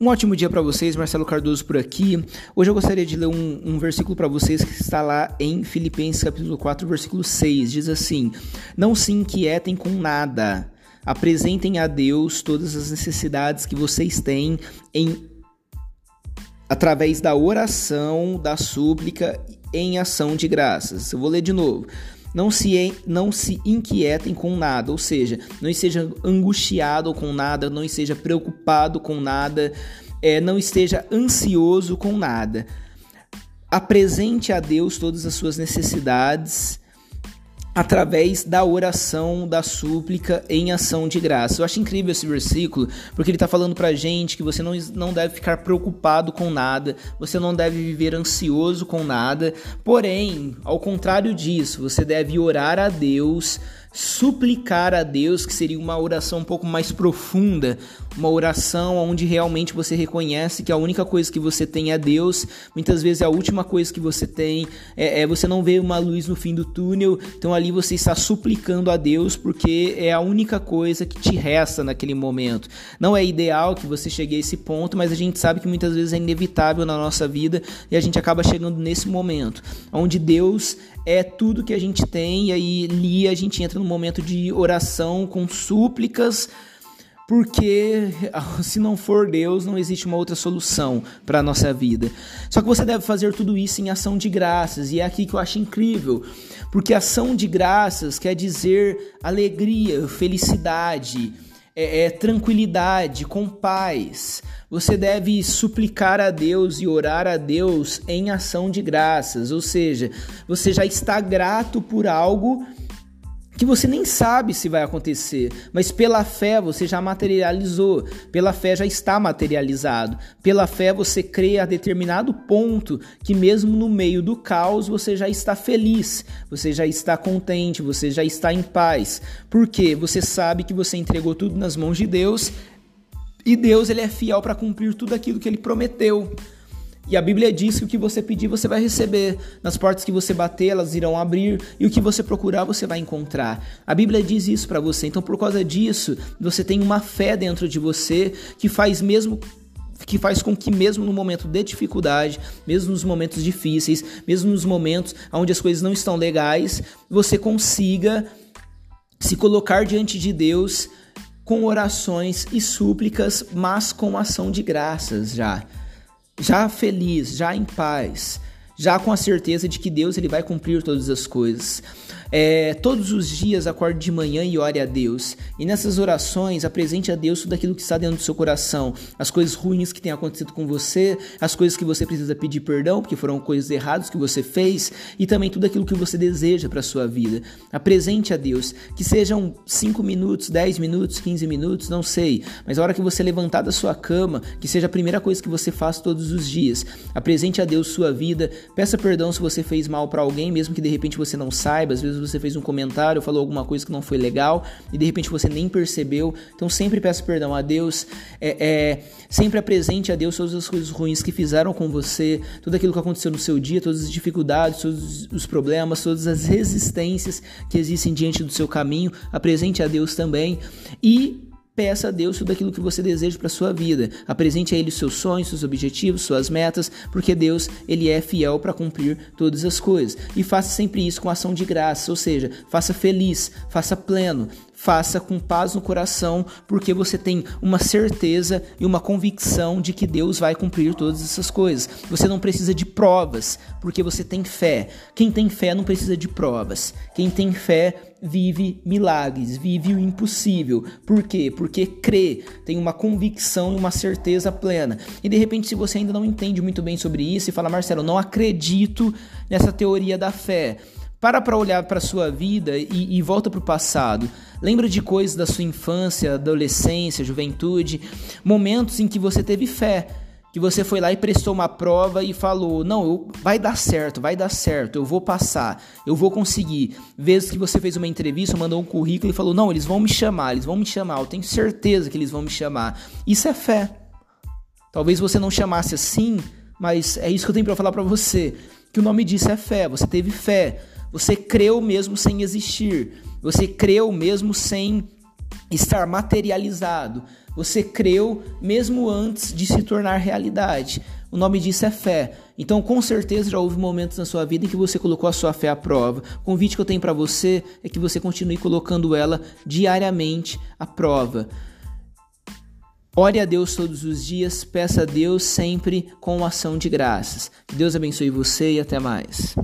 Um ótimo dia para vocês, Marcelo Cardoso por aqui. Hoje eu gostaria de ler um, um versículo para vocês que está lá em Filipenses capítulo 4, versículo 6. Diz assim: Não se inquietem com nada, apresentem a Deus todas as necessidades que vocês têm em através da oração, da súplica em ação de graças. Eu vou ler de novo. Não se, não se inquietem com nada, ou seja, não esteja angustiado com nada, não esteja preocupado com nada, é, não esteja ansioso com nada. Apresente a Deus todas as suas necessidades através da oração, da súplica em ação de graça. Eu acho incrível esse versículo, porque ele está falando para gente que você não, não deve ficar preocupado com nada, você não deve viver ansioso com nada, porém, ao contrário disso, você deve orar a Deus suplicar a Deus, que seria uma oração um pouco mais profunda, uma oração onde realmente você reconhece que a única coisa que você tem é Deus, muitas vezes é a última coisa que você tem, é, é, você não vê uma luz no fim do túnel, então ali você está suplicando a Deus porque é a única coisa que te resta naquele momento. Não é ideal que você chegue a esse ponto, mas a gente sabe que muitas vezes é inevitável na nossa vida e a gente acaba chegando nesse momento, onde Deus é tudo que a gente tem, e aí ali a gente entra no momento de oração com súplicas, porque se não for Deus, não existe uma outra solução para a nossa vida. Só que você deve fazer tudo isso em ação de graças, e é aqui que eu acho incrível, porque ação de graças quer dizer alegria, felicidade, é, é, tranquilidade, com paz. Você deve suplicar a Deus e orar a Deus em ação de graças, ou seja, você já está grato por algo que você nem sabe se vai acontecer, mas pela fé você já materializou, pela fé já está materializado, pela fé você crê a determinado ponto que, mesmo no meio do caos, você já está feliz, você já está contente, você já está em paz, porque você sabe que você entregou tudo nas mãos de Deus e Deus ele é fiel para cumprir tudo aquilo que ele prometeu. E a Bíblia diz que o que você pedir você vai receber. Nas portas que você bater, elas irão abrir. E o que você procurar, você vai encontrar. A Bíblia diz isso para você. Então, por causa disso, você tem uma fé dentro de você que faz mesmo que faz com que mesmo no momento de dificuldade, mesmo nos momentos difíceis, mesmo nos momentos onde as coisas não estão legais, você consiga se colocar diante de Deus com orações e súplicas, mas com ação de graças já já feliz, já em paz, já com a certeza de que Deus ele vai cumprir todas as coisas. É, todos os dias acorde de manhã e ore a Deus. E nessas orações apresente a Deus tudo aquilo que está dentro do seu coração, as coisas ruins que têm acontecido com você, as coisas que você precisa pedir perdão, porque foram coisas erradas que você fez, e também tudo aquilo que você deseja para a sua vida. Apresente a Deus, que sejam 5 minutos, 10 minutos, 15 minutos, não sei, mas a hora que você levantar da sua cama, que seja a primeira coisa que você faz todos os dias. Apresente a Deus sua vida, peça perdão se você fez mal para alguém, mesmo que de repente você não saiba, às vezes você fez um comentário, falou alguma coisa que não foi legal e de repente você nem percebeu. Então sempre peça perdão a Deus, é, é, sempre apresente a Deus todas as coisas ruins que fizeram com você, tudo aquilo que aconteceu no seu dia, todas as dificuldades, todos os problemas, todas as resistências que existem diante do seu caminho. Apresente a Deus também e Peça a Deus tudo aquilo que você deseja para sua vida. Apresente a Ele seus sonhos, seus objetivos, suas metas, porque Deus ele é fiel para cumprir todas as coisas. E faça sempre isso com ação de graça, ou seja, faça feliz, faça pleno, faça com paz no coração, porque você tem uma certeza e uma convicção de que Deus vai cumprir todas essas coisas. Você não precisa de provas, porque você tem fé. Quem tem fé não precisa de provas. Quem tem fé vive milagres, vive o impossível. Por quê? Porque crê, tem uma convicção e uma certeza plena. E de repente, se você ainda não entende muito bem sobre isso e fala, Marcelo, não acredito nessa teoria da fé. Para para olhar para sua vida e, e volta para o passado. Lembra de coisas da sua infância, adolescência, juventude, momentos em que você teve fé, que você foi lá e prestou uma prova e falou: Não, eu, vai dar certo, vai dar certo, eu vou passar, eu vou conseguir. Vezes que você fez uma entrevista, mandou um currículo e falou: Não, eles vão me chamar, eles vão me chamar, eu tenho certeza que eles vão me chamar. Isso é fé. Talvez você não chamasse assim, mas é isso que eu tenho para falar para você. Que o nome disso é fé. Você teve fé. Você creu mesmo sem existir. Você creu mesmo sem estar materializado. Você creu mesmo antes de se tornar realidade. O nome disso é fé. Então, com certeza já houve momentos na sua vida em que você colocou a sua fé à prova. O convite que eu tenho para você é que você continue colocando ela diariamente à prova. Ore a Deus todos os dias, peça a Deus sempre com ação de graças. Que Deus abençoe você e até mais.